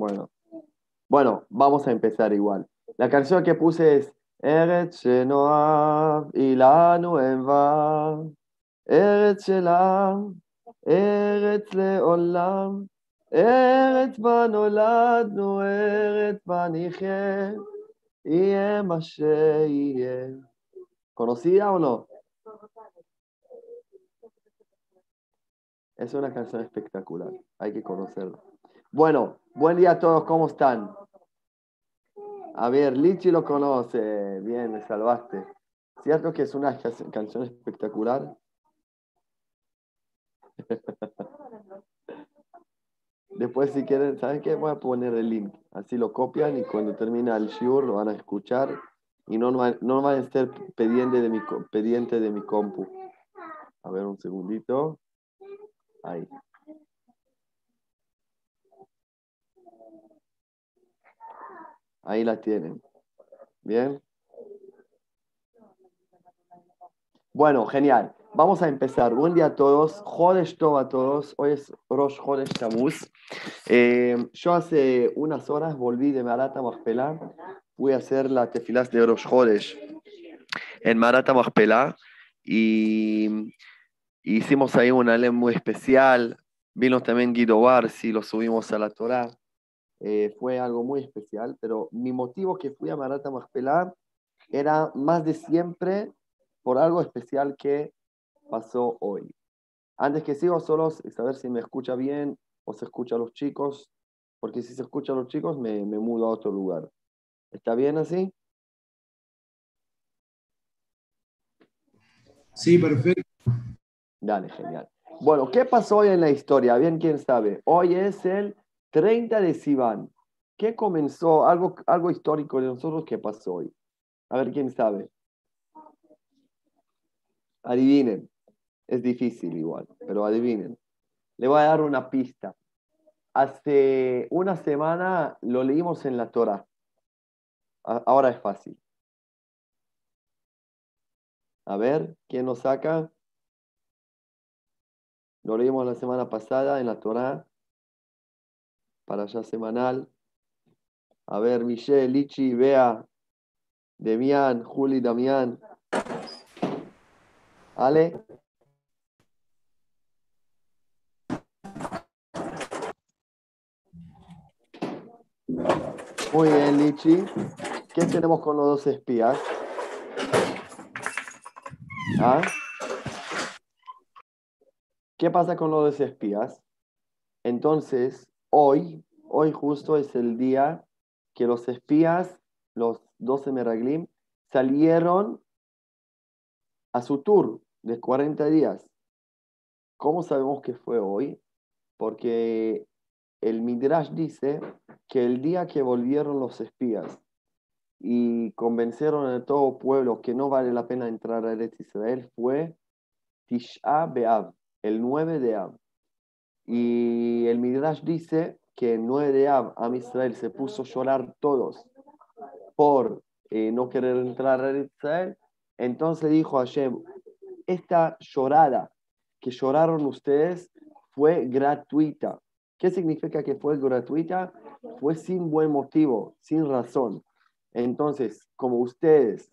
Bueno. Bueno, vamos a empezar igual. La canción que puse es Eretz Shenoav Ilanu Enva Eretz Shelam Eretz Leolam Eretz Banoladnu Eretz Baniche Yeh Mashe Yeh ¿Conocida o no? Es una canción espectacular, hay que conocerla. Bueno, buen día a todos, ¿cómo están? A ver, Lichi lo conoce, bien, me salvaste. ¿Cierto que es una canción espectacular? Después, si quieren, ¿saben qué? Voy a poner el link. Así lo copian y cuando termina el shiur lo van a escuchar y no, no van a estar pendiente de mi, pendiente de mi compu. A ver, un segundito. Ahí. Ahí la tienen. Bien. Bueno, genial. Vamos a empezar. Buen día a todos. Jodesh Tov a todos. Hoy es Rosh Jodesh Tamuz. Eh, yo hace unas horas volví de Marata Machpelah. Fui a hacer la tefilás de Rosh Jodesh en Marata Machpelah y hicimos ahí una ley muy especial. Vino también Guido Barsi, lo subimos a la Torah. Eh, fue algo muy especial, pero mi motivo que fui a Marata Machpelah era más de siempre por algo especial que pasó hoy. Antes que sigo, solo saber si me escucha bien o se escucha a los chicos, porque si se escucha a los chicos me, me mudo a otro lugar. ¿Está bien así? Sí, perfecto. Dale, genial. Bueno, ¿qué pasó hoy en la historia? Bien, quién sabe. Hoy es el 30 de Sivan. ¿Qué comenzó? Algo, algo histórico de nosotros ¿qué pasó hoy. A ver, quién sabe. Adivinen. Es difícil igual, pero adivinen. Le voy a dar una pista. Hace una semana lo leímos en la Torah. Ahora es fácil. A ver, ¿quién nos saca? Lo leímos la semana pasada en la Torah, para allá semanal. A ver, Michelle, Lichi, Bea, Demian, Juli, Damián. Ale. Muy bien, Lichi. ¿Qué tenemos con los dos espías? ¿Ah? ¿Qué pasa con los dos espías? Entonces, hoy, hoy justo es el día que los espías, los 12 Meraglim, salieron a su tour de 40 días. ¿Cómo sabemos que fue hoy? Porque el Midrash dice que el día que volvieron los espías y convencieron a todo pueblo que no vale la pena entrar a Eretz Israel fue Tisha Be'av, el 9 de Av. Y el Midrash dice que el 9 de Am Israel se puso a llorar todos por eh, no querer entrar a Israel. Entonces dijo Hashem, esta llorada que lloraron ustedes fue gratuita. ¿Qué significa que fue gratuita? Fue sin buen motivo, sin razón. Entonces, como ustedes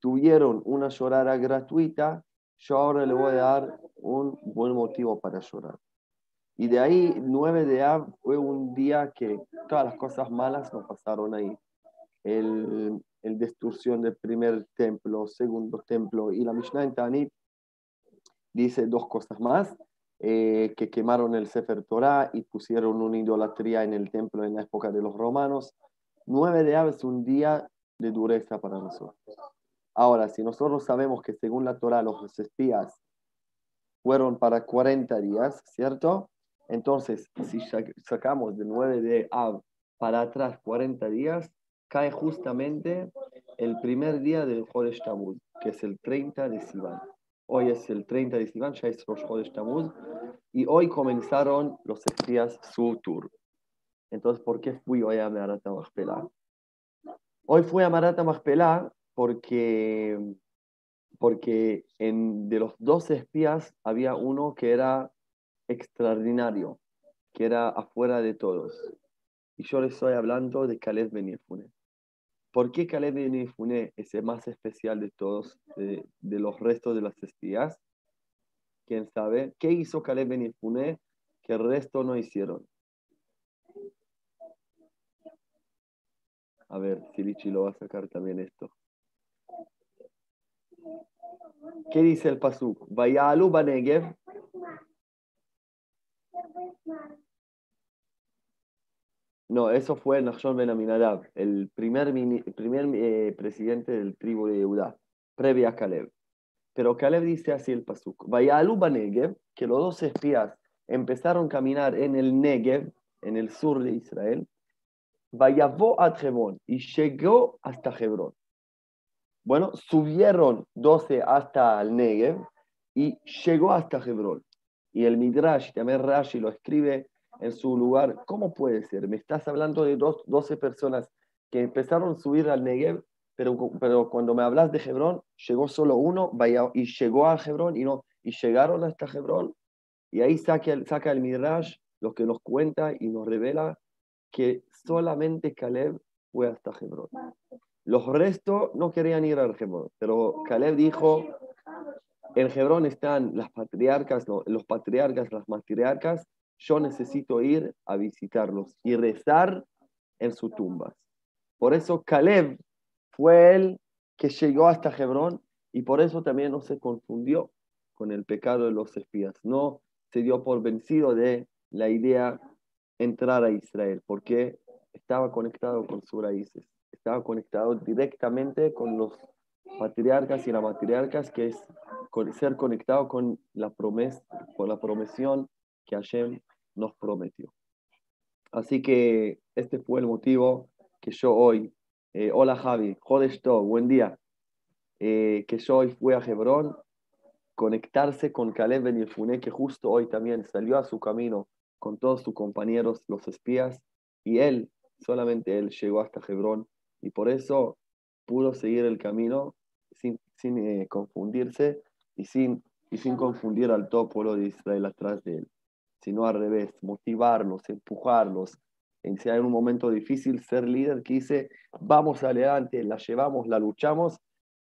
tuvieron una llorada gratuita, yo ahora le voy a dar un buen motivo para llorar. Y de ahí, 9 de Av fue un día que todas las cosas malas nos pasaron ahí. El, el destrucción del primer templo, segundo templo. Y la Mishnah en Tanit dice dos cosas más. Eh, que quemaron el Sefer Torah y pusieron una idolatría en el templo en la época de los romanos. 9 de Av es un día de dureza para nosotros. Ahora, si nosotros sabemos que según la Torah los espías fueron para 40 días, ¿cierto? Entonces, si sacamos de 9 de Av para atrás 40 días, cae justamente el primer día del Jodesh Tamuz, que es el 30 de Sivan. Hoy es el 30 de Sivan, ya es Rosh Jodesh Tamuz, y hoy comenzaron los espías su tour. Entonces, ¿por qué fui hoy a Marata Machpelah? Hoy fui a Marata Machpelah porque, porque en, de los 12 espías había uno que era extraordinario, que era afuera de todos. y yo les estoy hablando de Caleb Ben Yefune. ¿Por qué Caleb Ben Yefune es el más especial de todos, de, los restos de las espías? ¿Quién sabe? ¿Qué hizo Caleb Ben Yefune que el resto no hicieron? A ver, Silichi lo va a sacar también esto. ¿Qué dice el Pasuk? Vayalu Banegev. No, eso fue Nachshon Ben Aminadab, el primer, primer eh, presidente del tribu de Judá, previa a Caleb. Pero Caleb dice así el Pasuk. Vayalu Banegev, que los dos espías empezaron a caminar en el Negev, en el sur de Israel. Vayavó a Hebrón y llegó hasta Hebrón. Bueno, subieron 12 hasta el Negev y llegó hasta Hebrón. Y el Midrash, también Rashi lo escribe en su lugar. ¿Cómo puede ser? Me estás hablando de dos, 12 personas que empezaron a subir al Negev, pero, pero cuando me hablas de Hebrón, llegó solo uno y llegó a Hebrón y, no, y llegaron hasta Hebrón. Y ahí saca, el- saca el Midrash lo que nos cuenta y nos revela que solamente Caleb fue hasta Hebrón. Los restos no querían ir al Hebrón, pero Caleb dijo, en Hebrón están las patriarcas, los patriarcas, las matriarcas, yo necesito ir a visitarlos y rezar en sus tumbas. Por eso Caleb fue el que llegó hasta Hebrón y por eso también no se confundió con el pecado de los espías. No se dio por vencido de la idea entrar a Israel, porque estaba conectado con sus raíces, estaba conectado directamente con los patriarcas y las matriarcas, que es ser conectado con la promesa, con la promesión que Hashem nos prometió. Así que este fue el motivo que yo hoy, eh, hola Javi, Tov, buen día, eh, que yo hoy fui a Hebrón, conectarse con Caleb Ben Yefune, que justo hoy también salió a su camino con todos sus compañeros, los espías, y él, solamente él, llegó hasta Hebrón, y por eso pudo seguir el camino sin, sin eh, confundirse y sin, y sin confundir al todo pueblo de Israel atrás de él, sino al revés, motivarlos, empujarlos. En si hay un momento difícil, ser líder que dice, vamos adelante, la llevamos, la luchamos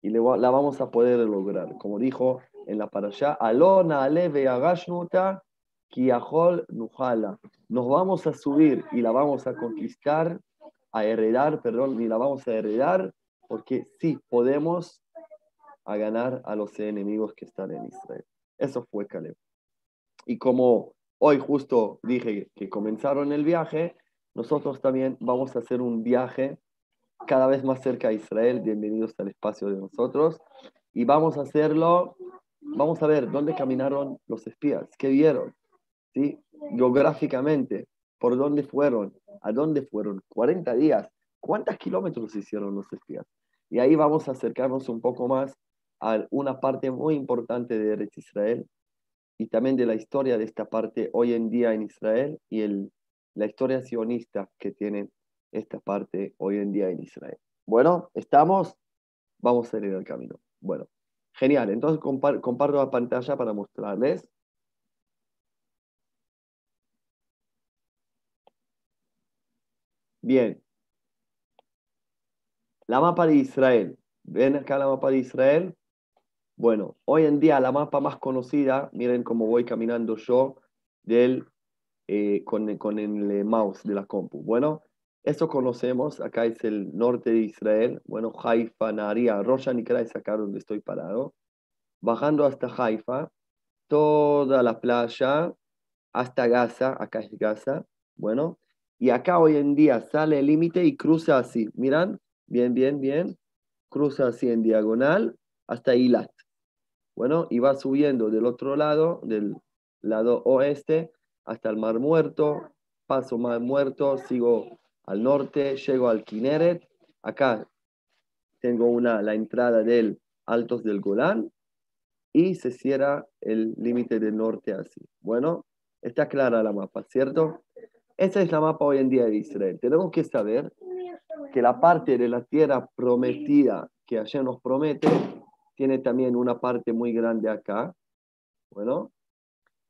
y le la vamos a poder lograr. Como dijo en la parashá, Alona aleve agashnuta kiahol nujala. Nos vamos a subir y la vamos a conquistar, a heredar, perdón, y la vamos a heredar, porque sí podemos a ganar a los enemigos que están en Israel. Eso fue Caleb. Y como hoy justo dije que comenzaron el viaje, nosotros también vamos a hacer un viaje cada vez más cerca a Israel. Bienvenidos al espacio de nosotros. Y vamos a hacerlo, vamos a ver dónde caminaron los espías, qué vieron, ¿sí? geográficamente, por dónde fueron, a dónde fueron, 40 días, cuántos kilómetros hicieron los espías. Y ahí vamos a acercarnos un poco más a una parte muy importante de Eretz Israel y también de la historia de esta parte hoy en día en Israel y el, la historia sionista que tiene esta parte hoy en día en Israel. Bueno, ¿estamos? Vamos a salir al camino. Bueno, genial. Entonces compar- comparto la pantalla para mostrarles. Bien. La mapa de Israel. ¿Ven acá la mapa de Israel? Bueno, hoy en día la mapa más conocida, miren cómo voy caminando yo del, eh, con, con el eh, mouse de la compu. Bueno, eso conocemos, acá es el norte de Israel, bueno, Haifa, Naharia, Rosh Nikra es acá donde estoy parado. Bajando hasta Haifa, toda la playa, hasta Gaza, acá es Gaza, bueno, y acá hoy en día sale el límite y cruza así, miran, bien, bien, bien, cruza así en diagonal hasta Ilat. Bueno, y va subiendo del otro lado, del lado oeste, hasta el Mar Muerto, paso Mar Muerto, sigo al norte, llego al Kineret, acá tengo una, la entrada del Altos del Golán y se cierra el límite del norte así. Bueno, está clara la mapa, ¿cierto? Esa es la mapa hoy en día de Israel. Tenemos que saber que la parte de la tierra prometida que ayer nos promete tiene también una parte muy grande acá. Bueno,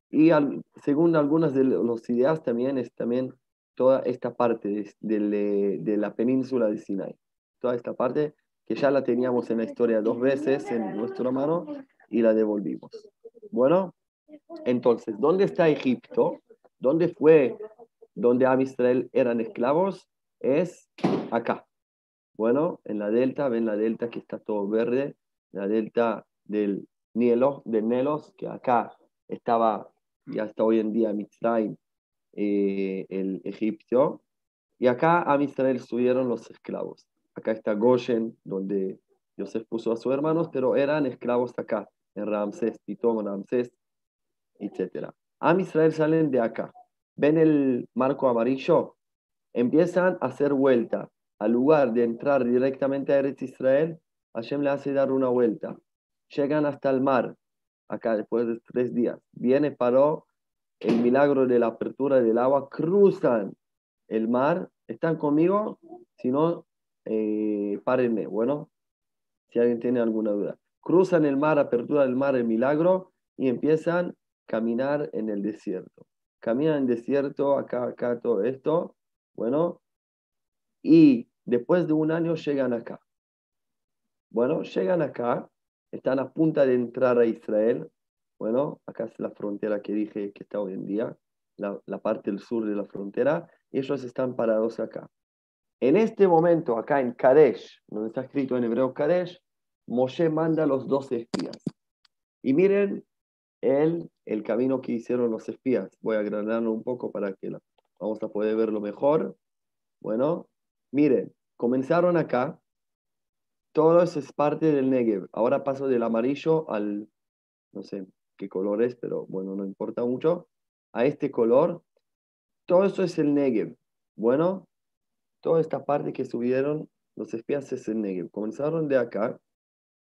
y al- según algunas de las ideas también es también toda esta parte de, de- de la península de Sinai. Toda esta parte que ya la teníamos en la historia dos veces en nuestra mano y la devolvimos. Bueno, entonces, ¿dónde está Egipto? ¿Dónde fue donde Am Israel eran esclavos? Es acá. Bueno, en la delta, ven la delta que está todo verde, la delta del Nielo, del Nelos, que acá estaba, ya hasta hoy en día, Mitzrayim, eh, el egipcio, y acá a Israel subieron los esclavos. Acá está Goshen, donde Yosef puso a sus hermanos, pero eran esclavos acá, en Ramsés, Pitón, Ramsés, etc. Am Israel salen de acá. ¿Ven el marco amarillo? Empiezan a hacer vuelta. Al lugar de entrar directamente a Eretz Israel, Hashem le hace dar una vuelta. Llegan hasta el mar, acá después de tres días. Viene, paró el milagro de la apertura del agua, cruzan el mar. ¿Están conmigo? Si no, eh, párenme. Bueno, si alguien tiene alguna duda. Cruzan el mar, apertura del mar, el milagro, y empiezan a caminar en el desierto. Caminan en el desierto, acá, acá, todo esto. Bueno, y después de un año llegan acá. Bueno, llegan acá, están a punto de entrar a Israel. Bueno, acá es la frontera que dije que está hoy en día, la, la parte del sur de la frontera, y ellos están parados acá. En este momento, acá en Kadesh, donde está escrito en hebreo Kadesh, Moshe manda a los dos espías. Y miren el, el camino que hicieron los espías. Voy a agrandarlo un poco para que la, vamos a poder verlo mejor. Bueno, miren, comenzaron acá. Todo eso es parte del Negev. Ahora paso del amarillo al, no sé qué color es, pero bueno, no importa mucho. A este color. Todo eso es el Negev. Bueno, toda esta parte que subieron los espías es el Negev. Comenzaron de acá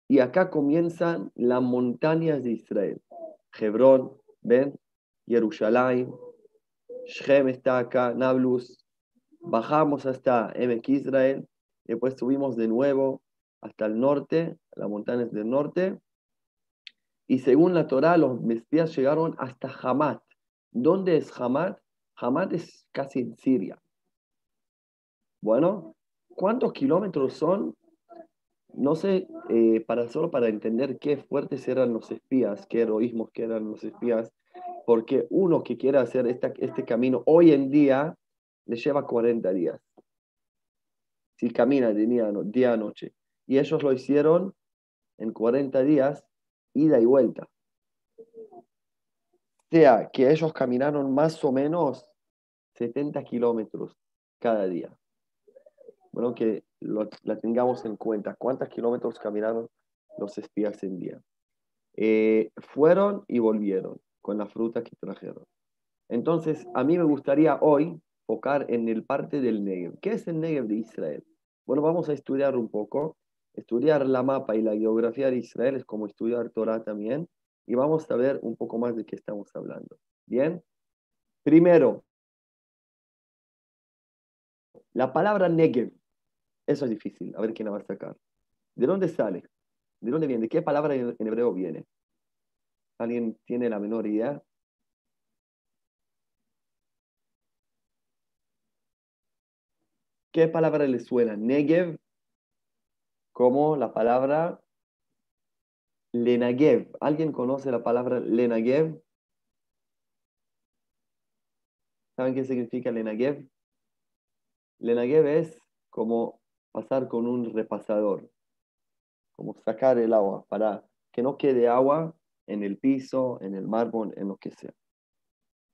y acá comienzan las montañas de Israel. Hebrón, ven, Jerusalén, Shem está acá, Nablus. Bajamos hasta Emek Israel, después subimos de nuevo hasta el norte, las montañas del norte. Y según la Torá, los espías llegaron hasta Hamat. ¿Dónde es Hamat? Hamat es casi en Siria. Bueno, ¿cuántos kilómetros son? No sé, eh, para, solo para entender qué fuertes eran los espías, qué heroísmos que eran los espías, porque uno que quiera hacer este camino hoy en día le lleva 40 días. Si camina de día, a noche. Y ellos lo hicieron en 40 días, ida y vuelta. Sea, que ellos caminaron más o menos 70 kilómetros cada día. Bueno, que lo, la tengamos en cuenta. ¿Cuántos kilómetros caminaron los espías en día? Eh, fueron y volvieron con la fruta que trajeron. Entonces, a mí me gustaría hoy enfocar en el parte del Negev. ¿Qué es el Negev de Israel? Bueno, vamos a estudiar un poco. Estudiar la mapa y la geografía de Israel es como estudiar Torah también. Y vamos a ver un poco más de qué estamos hablando. Bien. Primero, la palabra Negev. Eso es difícil. A ver quién la va a sacar. ¿De dónde sale? ¿De dónde viene? ¿De qué palabra en hebreo viene? ¿Alguien tiene la menor idea? ¿Qué palabra le suena? Negev, como la palabra Lenagev. ¿Alguien conoce la palabra Lenagev? ¿Saben qué significa Lenagev? Lenagev es como pasar con un repasador, como sacar el agua para que no quede agua en el piso, en el mármol, en lo que sea.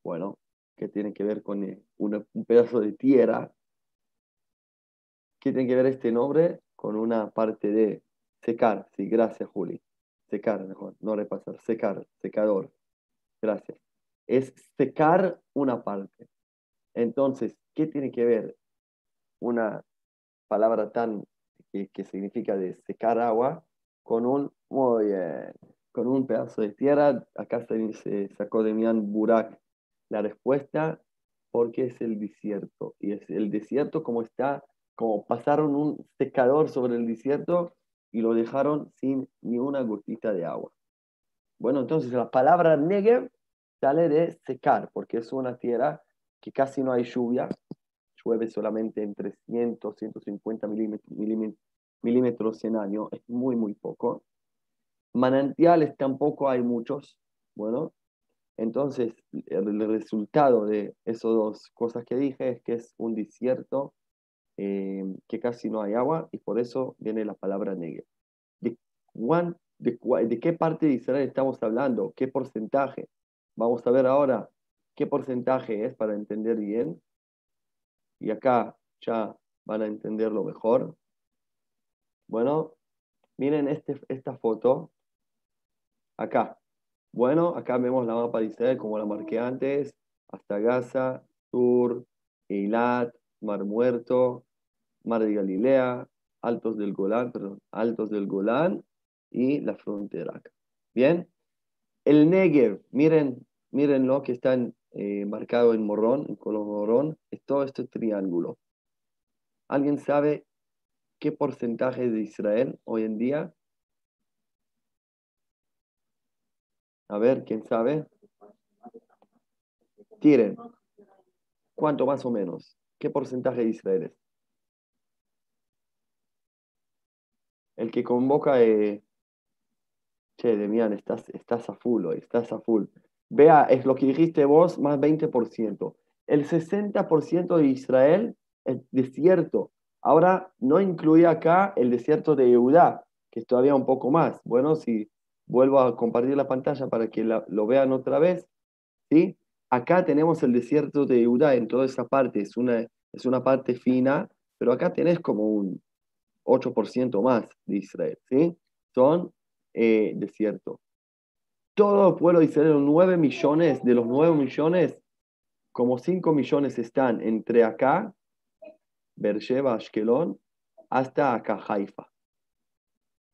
Bueno, ¿qué tiene que ver con un pedazo de tierra? ¿Qué tiene que ver este nombre con una parte de secar? Sí, gracias, Juli. Secar, mejor, no repasar. Secar, secador. Gracias. Es secar una parte. Entonces, ¿qué tiene que ver una palabra tan que, que significa de secar agua con un, muy bien, con un pedazo de tierra? Acá se, se sacó de Mian Burak la respuesta porque es el desierto. Y es el desierto como está como pasaron un secador sobre el desierto y lo dejaron sin ni una gotita de agua. Bueno, entonces la palabra Negev sale de secar, porque es una tierra que casi no hay lluvia, llueve solamente en 300, 150 milímetros, milímetros en año, es muy, muy poco. Manantiales tampoco hay muchos, bueno, entonces el resultado de esas dos cosas que dije es que es un desierto eh, que casi no hay agua y por eso viene la palabra negra. ¿De, de, qué parte de Israel estamos hablando? ¿Qué porcentaje? Vamos a ver ahora qué porcentaje es para entender bien. Y acá ya van a entenderlo mejor. Bueno, miren este, esta foto. Acá. Bueno, acá vemos la mapa de Israel como la marqué antes. Hasta Gaza, Sur, Eilat, Mar Muerto, Mar de Galilea, Altos del Golán, perdón, Altos del Golán y la frontera. Bien. El Negev, miren, miren lo que está eh, marcado en morrón, en color morrón, es todo este triángulo. ¿Alguien sabe qué porcentaje de Israel hoy en día? A ver, ¿quién sabe? Tiren. ¿Cuánto más o menos? ¿Qué porcentaje de Israel es? El que convoca, eh... che, Demian, estás, estás a full hoy, estás a full. Vea, es lo que dijiste vos, más 20%. El 60% de Israel es desierto. Ahora, no incluye acá el desierto de Eudá, que es todavía un poco más. Bueno, si vuelvo a compartir la pantalla para que lo vean otra vez, ¿sí? Acá tenemos el desierto de Eudá en toda esa parte, es una, es una parte fina, pero acá tenés como un 8% más de Israel, ¿sí? Son eh, desiertos todo el pueblo de Israel, 9 millones, de los 9 millones, como 5 millones están entre acá, Beersheba, Ashkelon, hasta acá, Haifa.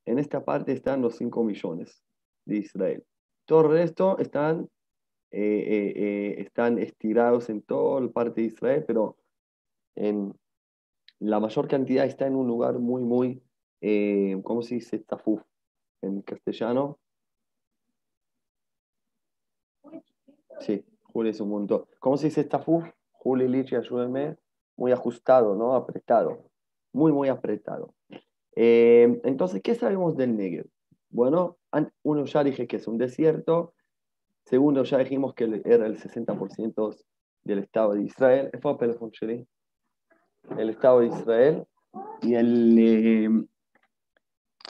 En esta parte están los 5 millones de Israel. Todo el resto están, eh, eh, eh, están estirados en toda la parte de Israel, pero en la mayor cantidad está en un lugar muy, muy, ¿cómo se dice? Tafuf en castellano Sí, Juli es un montón. ¿Cómo se dice estafú? Juli, Lichi, ayúdenme. Muy ajustado, ¿no? Apretado. Muy, muy apretado. Entonces, ¿qué sabemos del Negev? Bueno, uno ya dije que es un desierto. Segundo, ya dijimos que era el 60% del Estado de Israel. El Estado de Israel. Y, el, eh,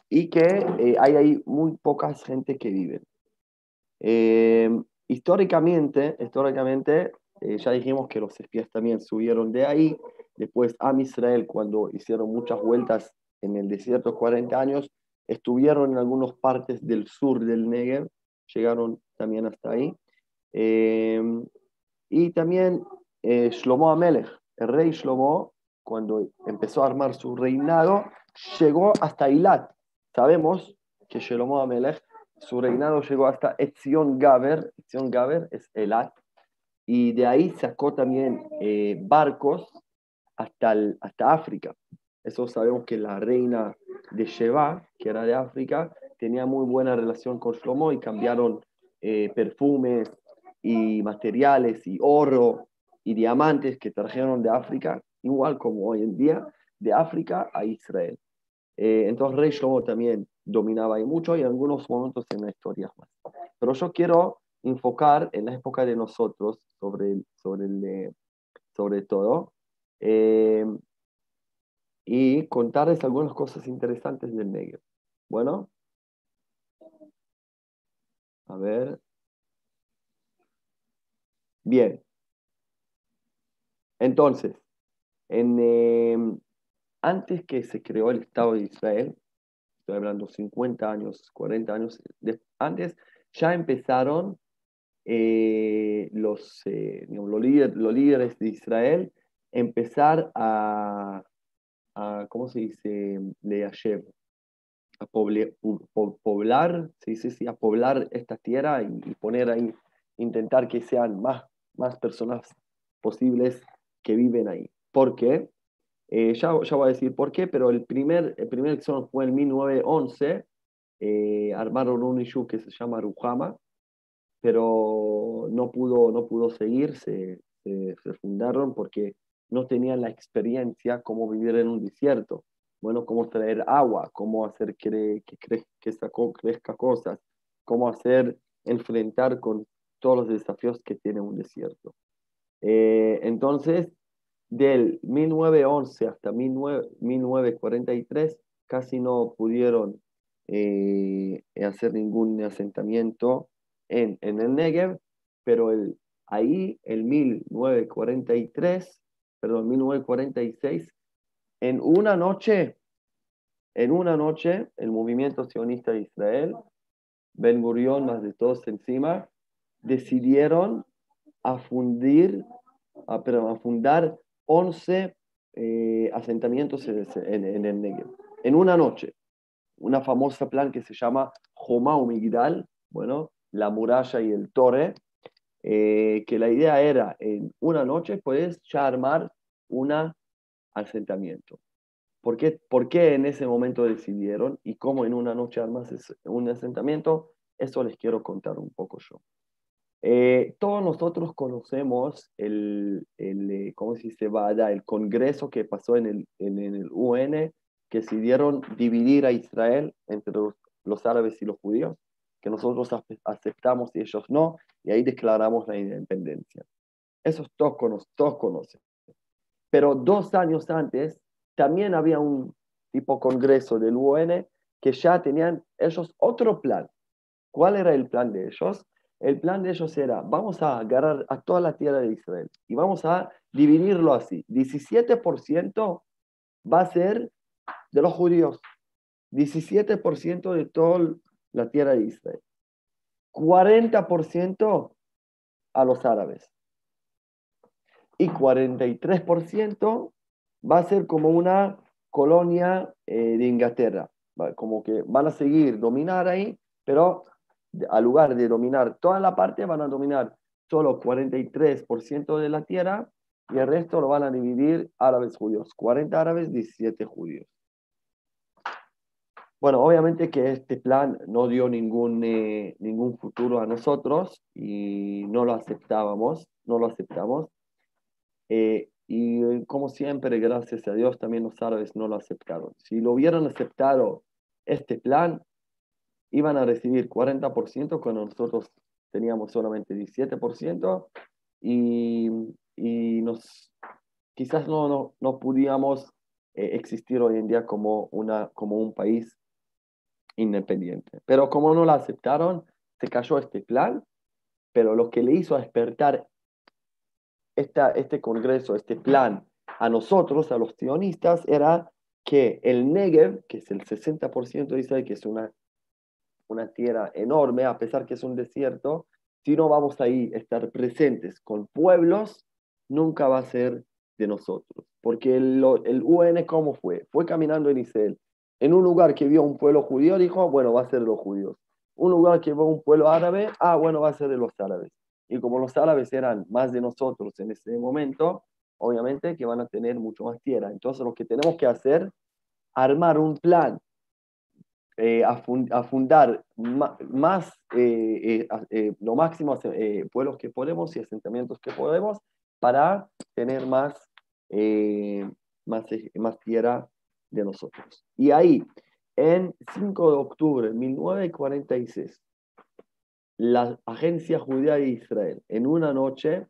y que eh, hay ahí muy poca gente que vive. Históricamente, históricamente eh, ya dijimos que los espías también subieron de ahí. Después, a Israel, cuando hicieron muchas vueltas en el desierto, 40 años, estuvieron en algunas partes del sur del Negev, llegaron también hasta ahí. Eh, y también eh, Shlomo Amelech, el rey Shlomo, cuando empezó a armar su reinado, llegó hasta Ilat. Sabemos que Shlomo Amelech su reinado llegó hasta Etzion Gaber, Etzion Gaber es Elat, y de ahí sacó también eh, barcos hasta, hasta África. Eso sabemos que la reina de Sheba, que era de África, tenía muy buena relación con Shlomo y cambiaron eh, perfumes y materiales y oro y diamantes que trajeron de África, igual como hoy en día, de África a Israel. Eh, entonces, Rey Shlomo también dominaba ahí mucho y algunos momentos en la historia más. Pero yo quiero enfocar en la época de nosotros sobre, sobre, el, sobre todo eh, y contarles algunas cosas interesantes del negro. Bueno, a ver. Bien. Entonces, en, eh, antes que se creó el Estado de Israel, estoy hablando 50 años, 40 años antes, ya empezaron eh, los, eh, los, líderes de Israel empezar a, ¿cómo se dice? a poblar, se dice sí, a poblar esta tierra y, poner ahí, intentar que sean más, más personas posibles que viven ahí. ¿Por qué? Eh, ya, ya, voy a decir por qué, pero el primer, el primer fue en 1911. Eh, armaron un issue que se llama Rujama, pero no pudo, no pudo seguir, se, se, fundaron porque no tenían la experiencia cómo vivir en un desierto. Bueno, cómo traer agua, cómo hacer que, que, crezca, crezca cosas, cómo hacer enfrentar con todos los desafíos que tiene un desierto. Eh, entonces, del 1911 hasta 1943, casi no pudieron eh, hacer ningún asentamiento en, en el Negev, pero el, ahí, en 1943, perdón, 1946, en una noche, en una noche, el movimiento sionista de Israel, Ben Gurion, más de todos encima, decidieron a fundir, a, a fundar 11 eh, asentamientos en, el Negev. En una noche, una famosa plan que se llama Joma Migdal, bueno, la muralla y el torre, eh, que la idea era en una noche puedes ya armar un asentamiento. ¿Por qué, ¿Por qué en ese momento decidieron y cómo en una noche armas un asentamiento? Eso les quiero contar un poco yo. Eh, todos nosotros conocemos el, eh, ¿cómo se dice? el congreso que pasó en el, en, el UN, que decidieron dividir a Israel entre los, árabes y los judíos, que nosotros aceptamos y ellos no, y ahí declaramos la independencia. Eso todos, todos conocen. Pero dos años antes también había un tipo congreso del UN que ya tenían ellos otro plan. ¿Cuál era el plan de ellos? el plan de ellos era, vamos a agarrar a toda la tierra de Israel y vamos a dividirlo así. 17% va a ser de los judíos, 17% de toda la tierra de Israel, 40% a los árabes y 43% va a ser como una colonia eh, de Inglaterra, como que van a seguir dominar ahí, pero al lugar de dominar toda la parte, van a dominar solo 43% de la tierra y el resto lo van a dividir árabes judíos. 40 árabes, 17 judíos. Bueno, obviamente que este plan no dio ningún, eh, ningún futuro a nosotros y no lo aceptábamos, no lo aceptamos. Eh, y como siempre, gracias a Dios, también los árabes no lo aceptaron. Si lo hubieran aceptado este plan, iban a recibir 40% cuando nosotros teníamos solamente 17% y, y nos, quizás no, no, no pudiéramos eh, existir hoy en día como, una, como un país independiente. Pero como no lo aceptaron, se cayó este plan, pero lo que le hizo despertar esta, este congreso, este plan a nosotros, a los sionistas, era que el Negev, que es el 60% de Israel, que es una una tierra enorme, a pesar que es un desierto, si no vamos ahí a estar presentes con pueblos, nunca va a ser de nosotros. Porque el, el UN, ¿cómo fue? Fue caminando en Israel. En un lugar que vio un pueblo judío, dijo, bueno, va a ser de los judíos. Un lugar que vio un pueblo árabe, ah, bueno, va a ser de los árabes. Y como los árabes eran más de nosotros en ese momento, obviamente que van a tener mucho más tierra. Entonces lo que tenemos que hacer, armar un plan eh, a, fundar más, eh, eh, lo máximo pueblos que podemos y asentamientos que podemos para tener más, más, más tierra de nosotros. Y ahí, en 5 de octubre de 1946, la Agencia Judía de Israel, en una noche,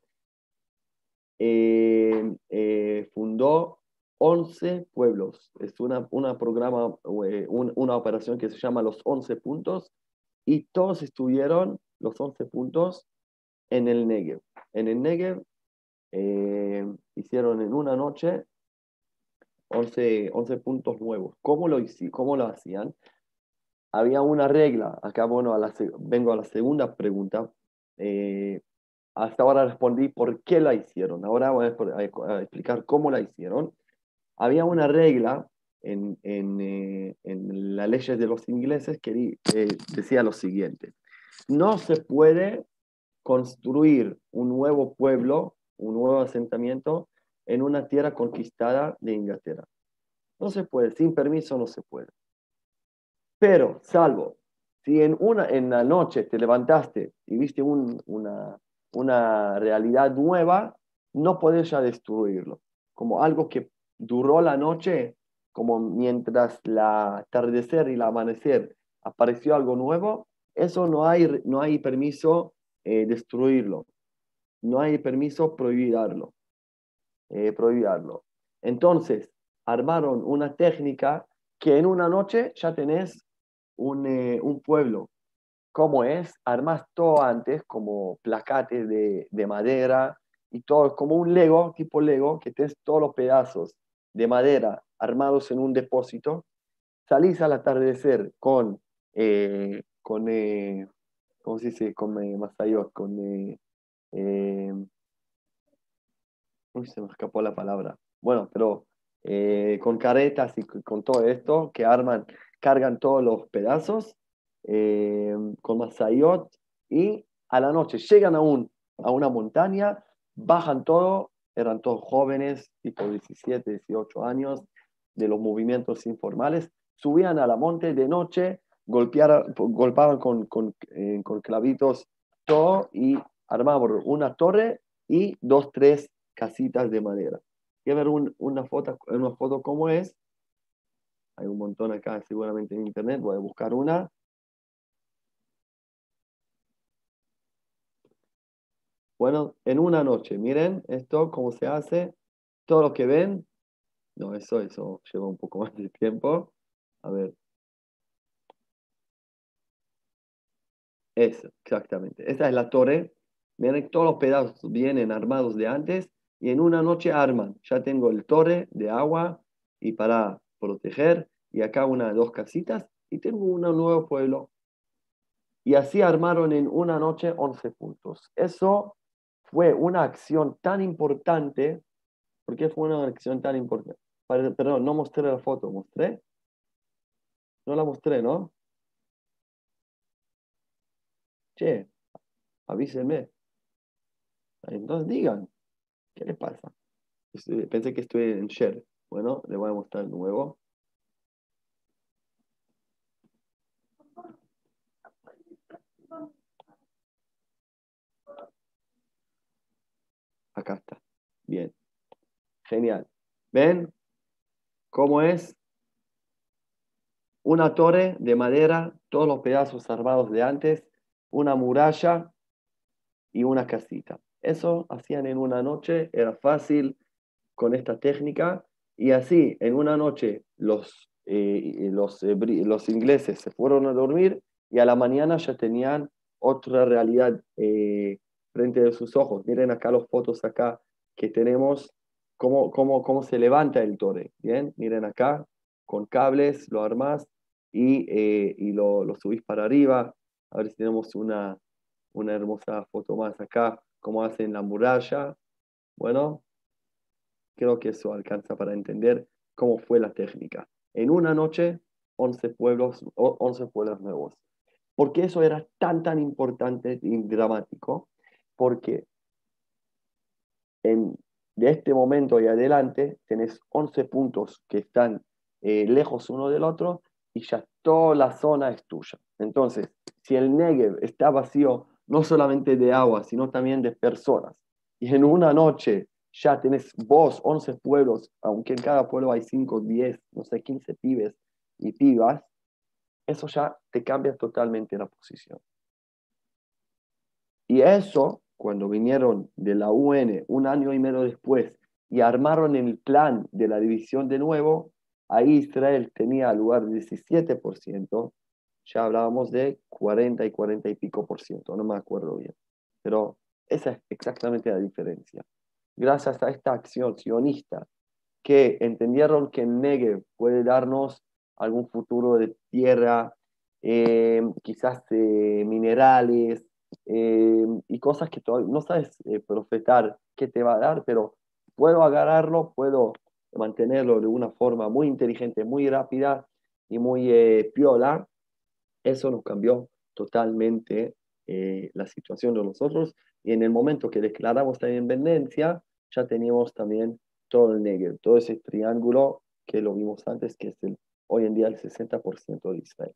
fundó 11 pueblos. Es una, una programa, eh, una operación que se llama los 11 puntos y todos estuvieron los 11 puntos en el Negev. En el Negev eh, hicieron en una noche 11, 11 puntos nuevos. ¿Cómo lo, ¿Cómo lo hacían? Había una regla. Acá, bueno, a la, vengo a la segunda pregunta. Eh, hasta ahora respondí por qué la hicieron. Ahora voy a explicar cómo la hicieron había una regla en, en, eh, en las leyes de los ingleses que decía lo siguiente, no se puede construir un nuevo pueblo, un nuevo asentamiento en una tierra conquistada de Inglaterra. No se puede, sin permiso no se puede. Pero, salvo, si en, una, en la noche te levantaste y viste una, una realidad nueva, no puedes ya destruirlo. como algo que duró la noche, como mientras la atardecer y el amanecer apareció algo nuevo, eso no hay, no hay permiso eh, destruirlo, no hay permiso prohibirlo, eh, prohibirlo. Entonces, armaron una técnica que en una noche ya tenés un, eh, un pueblo. ¿Cómo es? Armas todo antes, como placates de, de madera y todo, como un Lego, tipo Lego, que tenés todos los pedazos de madera armados en un depósito. Salís al atardecer con, eh, con eh, ¿cómo se dice? Con Masayot, con... Eh, se me escapó la palabra. Bueno, pero eh, con caretas y con todo esto que arman, cargan todos los pedazos eh, con Masayot y a la noche llegan a, un, a una montaña, bajan todo, eran todos jóvenes, tipo 17, 18 años, de los movimientos informales, subían a la monte de noche, golpeaban con, con, eh, con clavitos todo y armaban una torre y dos, tres casitas de madera ver una, foto, una foto como es. Hay un montón acá seguramente en internet, voy a buscar una. Bueno, en una noche, miren esto, cómo se hace, todo lo que ven. No, eso, eso lleva un poco más de tiempo. A ver. Eso, exactamente. Esta es la torre. Miren, todos los pedazos vienen armados de antes y en una noche arman. Ya tengo el torre de agua y para proteger, y acá una, dos casitas, y tengo un nuevo pueblo. Y así armaron en una noche 11 puntos. Eso fue una acción tan importante. ¿Por qué fue una acción tan importante? Perdón, no mostré la foto, ¿mostré? No la mostré, ¿no? Che, avísenme. Entonces digan. ¿Qué les pasa? Pensé que estoy en share. Bueno, le voy a mostrar de nuevo. Acá está. Bien. Genial. ¿Ven cómo es? Una torre de madera, todos los pedazos armados de antes, una muralla y una casita. Eso hacían en una noche, era fácil con esta técnica. Y así, en una noche, los, eh, los, eh, los ingleses se fueron a dormir y a la mañana ya tenían otra realidad eh, frente de sus ojos. Miren acá las fotos acá que tenemos, cómo, cómo, cómo se levanta el torre. Bien, miren acá, con cables lo armás y, y lo, lo, subís para arriba. A ver si tenemos una, una hermosa foto más acá como hacen la muralla. Bueno, creo que eso alcanza para entender cómo fue la técnica. En una noche, 11 pueblos, 11 pueblos nuevos. ¿Por qué eso era tan, tan importante y dramático? Porque en, de este momento y adelante tenés 11 puntos que están eh, lejos uno del otro y ya toda la zona es tuya. Entonces, si el Negev está vacío no solamente de agua, sino también de personas. Y en una noche ya tenés vos 11 pueblos, aunque en cada pueblo hay 5, 10, no sé, 15 pibes y pibas, eso ya te cambia totalmente la posición. Y eso, cuando vinieron de la UN un año y medio después y armaron el plan de la división de nuevo, ahí Israel tenía lugar 17%, ya hablábamos de 40 y 40 y pico por ciento, no me acuerdo bien. Pero esa es exactamente la diferencia. Gracias a esta acción sionista, que entendieron que Negev puede darnos algún futuro de tierra, eh, quizás de minerales eh, y cosas que todavía no sabes eh, profetar qué te va a dar, pero puedo agarrarlo, puedo mantenerlo de una forma muy inteligente, muy rápida y muy piola eso nos cambió totalmente eh, la situación de nosotros. Y en el momento que declaramos la independencia, ya teníamos también todo el negro, todo ese triángulo que lo vimos antes, que es el, hoy en día el 60% de Israel.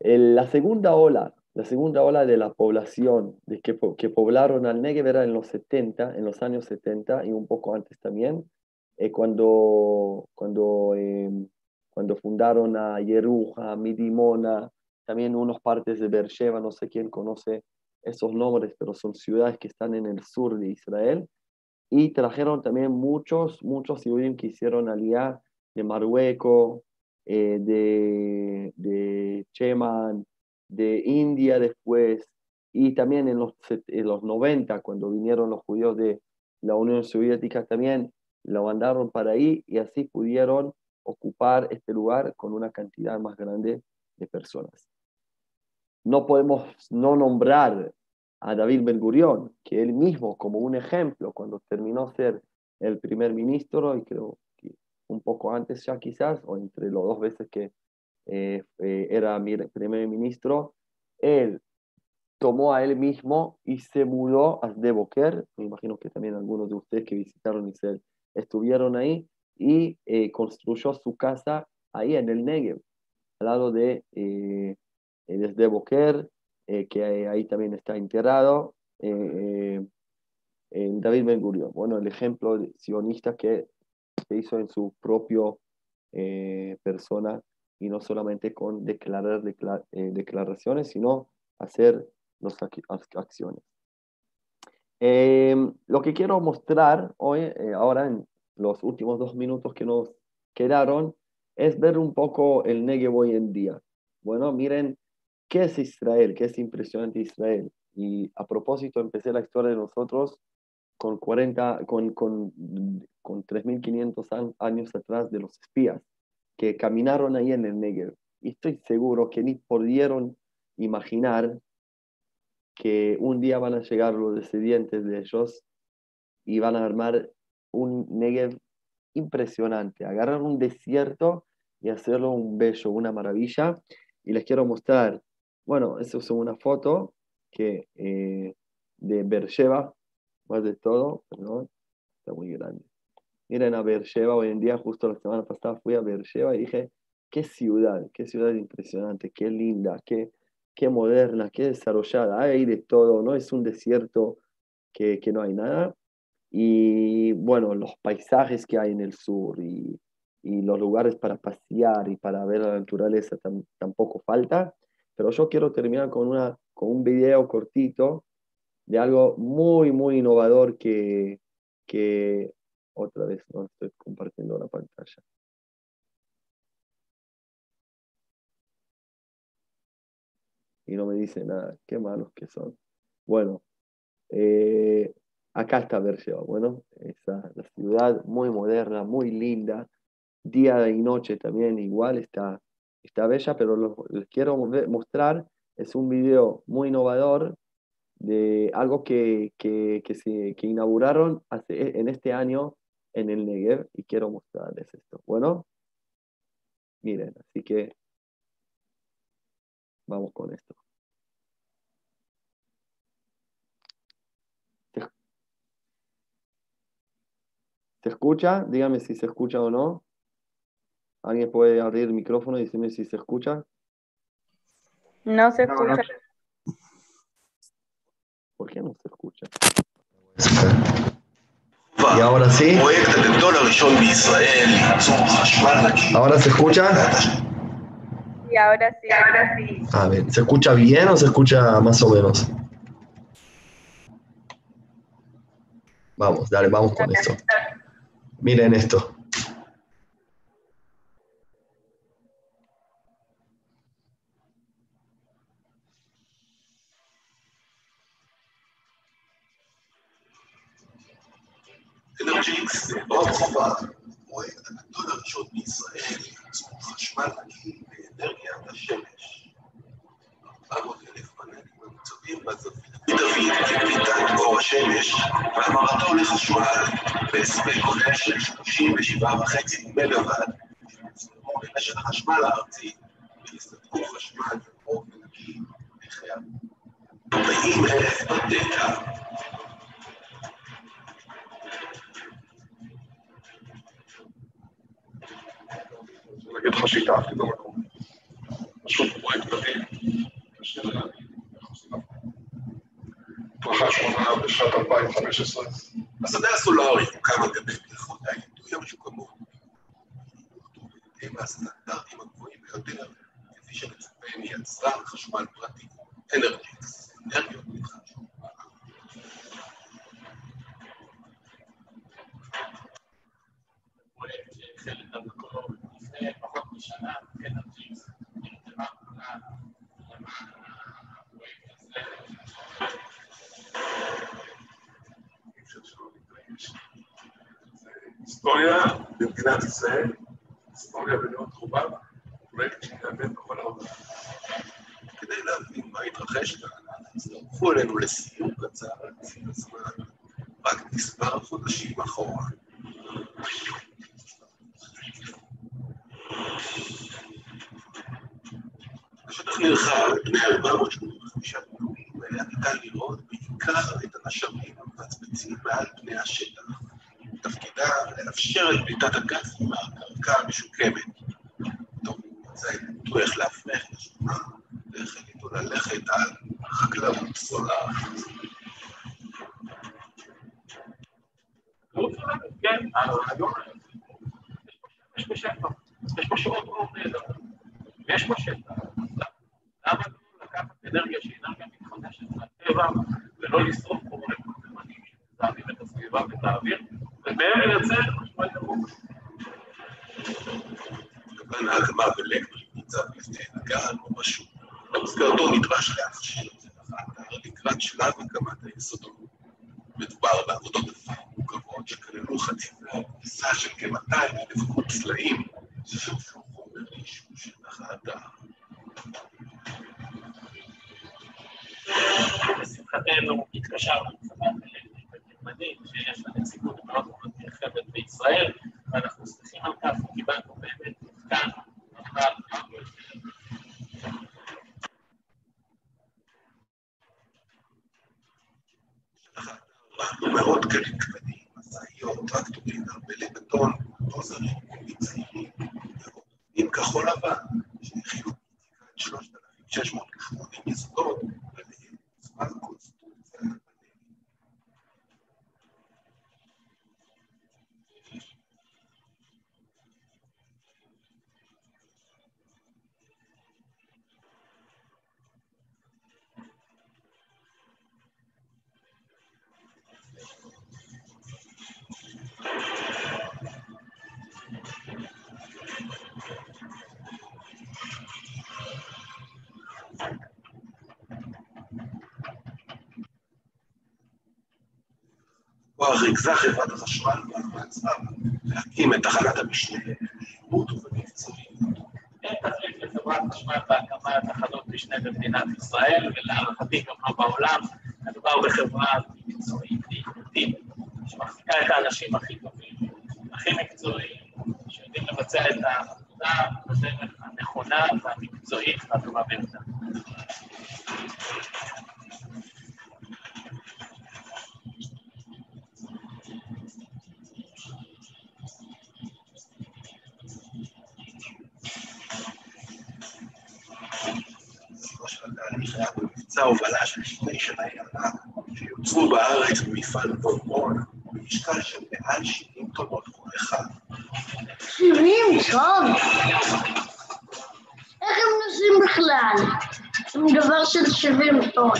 la segunda ola La segunda ola de la población de que, que poblaron al Negev era en los 70, en los años 70 y un poco antes también, eh, cuando, cuando, em, cuando fundaron a Yeruja, Midimona, también unos partes de Beersheba, no sé quién conoce esos nombres, pero son ciudades que están en el sur de Israel. Y trajeron también muchos, muchos judíos que hicieron aliyah de Marruecos, eh, de, de Cheman, de India después, y también en los, en los 90, cuando vinieron los judíos de la Unión Soviética, también lo mandaron para ahí y así pudieron ocupar este lugar con una cantidad más grande de personas. No podemos no nombrar a David Ben que él mismo, como un ejemplo, cuando terminó ser el primer ministro, y creo que un poco antes ya quizás, o entre las dos veces que eh, eh, era primer ministro, él tomó a él mismo y se mudó a Deboker, me imagino que también algunos de ustedes que visitaron Israel estuvieron ahí, y eh, construyó su casa ahí en el Negev, al lado de eh, Deboker, que ahí también está enterrado, en David Ben Gurion. Bueno, el ejemplo sionista que se hizo en su propio persona y no solamente con declarar eh, declaraciones, sino hacer las acciones. Em, lo que quiero mostrar hoy, eh, ahora en los últimos dos minutos que nos quedaron, es ver un poco el Negev hoy en día. Bueno, miren qué es Israel, qué es impresionante Israel. Y a propósito, empecé la historia de nosotros con, 40, con, con, con 3.500 años atrás de los espías que caminaron ahí en el Negev. Y estoy seguro que ni pudieron imaginar que un día van a llegar los descendientes de ellos y van a armar un Negev impresionante, agarrar un desierto y hacerlo un bello, una maravilla. Y les quiero mostrar, bueno, eso es una foto que, eh, de Beersheba, más de todo, perdón, está muy grande. Miren a Beersheba hoy en día, justo la semana pasada fui a Beersheba y dije, qué ciudad, qué ciudad impresionante, qué linda, qué, qué moderna, qué desarrollada, hay de todo, no es un desierto que, que no hay nada. Y bueno, los paisajes que hay en el sur y, y los lugares para pasear y para ver la naturaleza tampoco falta. Pero yo quiero terminar con, una, con un video cortito de algo muy, muy innovador que, que otra vez no estoy compartiendo la pantalla. Y no me dice nada. Qué malos que son. Bueno, eh, acá está Bergeva. Bueno, esa, la ciudad muy moderna, muy linda. Día y noche también igual está, está bella, pero lo, les quiero mostrar. Es un video muy innovador de algo que, que, que, se, que inauguraron hace, en este año en el Negev y quiero mostrarles esto. Bueno, miren, así que vamos con esto. ¿Se escucha? Dígame si se escucha o no. ¿Alguien puede abrir el micrófono y decirme si se escucha? No se escucha. ¿Por qué no se escucha? Y ahora sí. ¿Ahora se escucha? Y ahora sí, ahora sí. A ver, ¿se escucha bien o se escucha más o menos? Vamos, dale, vamos con esto. Miren esto. אנרג'יקס זה לא הצבא, הפרויקט הגדול הראשון בישראל לייצור חשמל נקי באנרגיית השמש. ממוצבים בזווית. דוד פיתה את אור השמש והמרתו לחשמל בהספק כולל של 37.5 מגוואט שיצטרכו במשך החשמל הארצי ויספקו חשמל באופן נקי בכ 40 אלף אב. להגיד לך שיטה. פשוט פרויקט מדהים, שמונה בשנת 2015. השדה הסולארי הוקם על גבי את החקלאות צולחת. כן, אה, לא, היום כבר ריכזה חברת החשמל רב להקים את תחנת המשנה ללימוד ובמקצועיות. אין תחליף לחברת חשמל תחנות משנה במדינת ישראל, ולהערכתי גם לא בעולם. מדובר בחברה מקצועית ואיכותית, שמחזיקה את האנשים הכי טובים, הכי מקצועיים, שיודעים לבצע את העבודה בדרך הנכונה והמקצועית והטובה ביותר. בארץ במפעל בונבון במשקל של מעל 70 טונות כל אחד. 70 טון? איך הם נוסעים בכלל? עם דבר של 70 טון.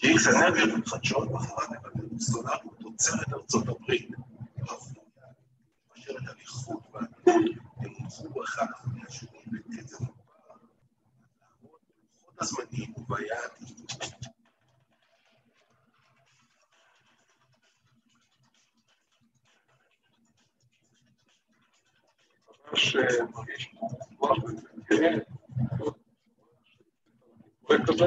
ג'יקס אנרגיות מתחדשות בחרה לבטל סולארית תוצרת ארצות הברית. מאשר את הליכוד והניהול, הם אחד אחרי השני בקצב מוגבר, לעמוד בלוחות הזמנים וביעד. ממש מרגיש כמו כן. פרויקט הזה.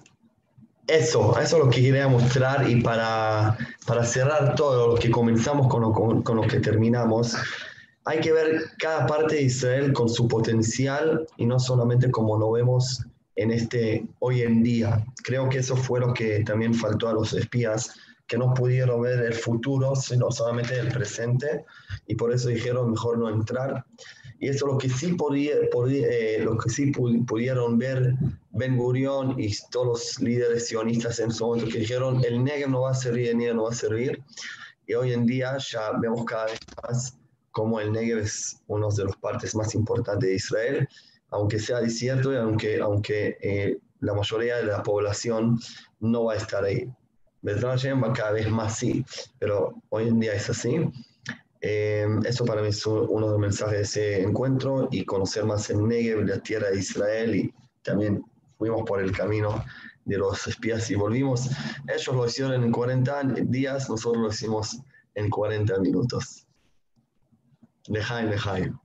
eso, eso es lo que quería mostrar y para, para cerrar todo lo que comenzamos con lo, con, con lo que terminamos, hay que ver cada parte de Israel con su potencial y no solamente como lo vemos en este hoy en día. Creo que eso fue lo que también faltó a los espías, que no pudieron ver el futuro, sino solamente el presente, y por eso dijeron mejor no entrar. Y eso lo que sí, podía, podía eh, lo que sí pudieron ver Ben Gurion y todos los líderes sionistas en su momento, que dijeron el Negev no va a servir, el Negev no va a servir. Y hoy en día ya vemos cada vez más cómo el Negev es uno de los partes más importantes de Israel, aunque sea desierto y aunque, aunque eh, la mayoría de la población no va a estar ahí. Va cada vez más sí, pero hoy en día es así. Eh, eso para mí es uno de los mensajes de ese encuentro y conocer más el Negev, la tierra de Israel y también fuimos por el camino de los espías y volvimos. Ellos lo hicieron en 40 días, nosotros lo hicimos en 40 minutos. Lejaim, lejaim.